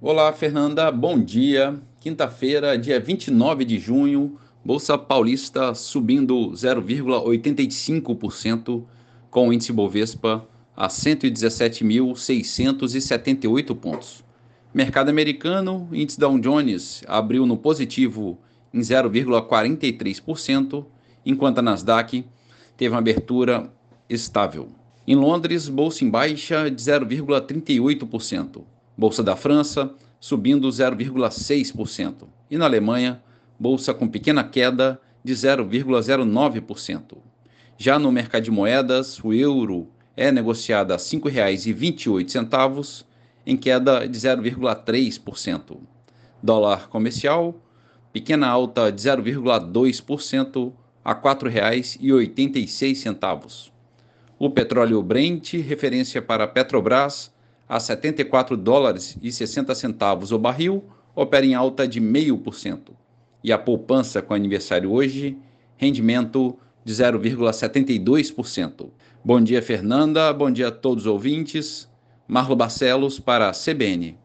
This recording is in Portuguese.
Olá, Fernanda, bom dia. Quinta-feira, dia 29 de junho, Bolsa Paulista subindo 0,85%, com o índice Bovespa a 117.678 pontos. Mercado americano, índice Dow Jones abriu no positivo em 0,43%, enquanto a Nasdaq teve uma abertura estável. Em Londres, bolsa em baixa de 0,38%. Bolsa da França subindo 0,6%. E na Alemanha, bolsa com pequena queda de 0,09%. Já no mercado de moedas, o euro é negociado a R$ 5,28, em queda de 0,3%. Dólar comercial, pequena alta de 0,2% a R$ 4,86. O petróleo Brent, referência para Petrobras, a 74 dólares e 60 centavos o barril, opera em alta de 0,5%. E a poupança com aniversário hoje, rendimento de 0,72%. Bom dia, Fernanda. Bom dia a todos os ouvintes. Marlo Barcelos para a CBN.